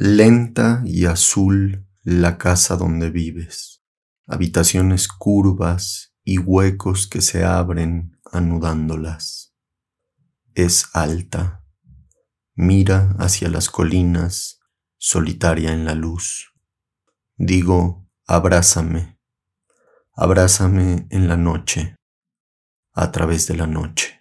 Lenta y azul la casa donde vives, habitaciones curvas y huecos que se abren anudándolas. Es alta, mira hacia las colinas, solitaria en la luz. Digo, abrázame, abrázame en la noche, a través de la noche.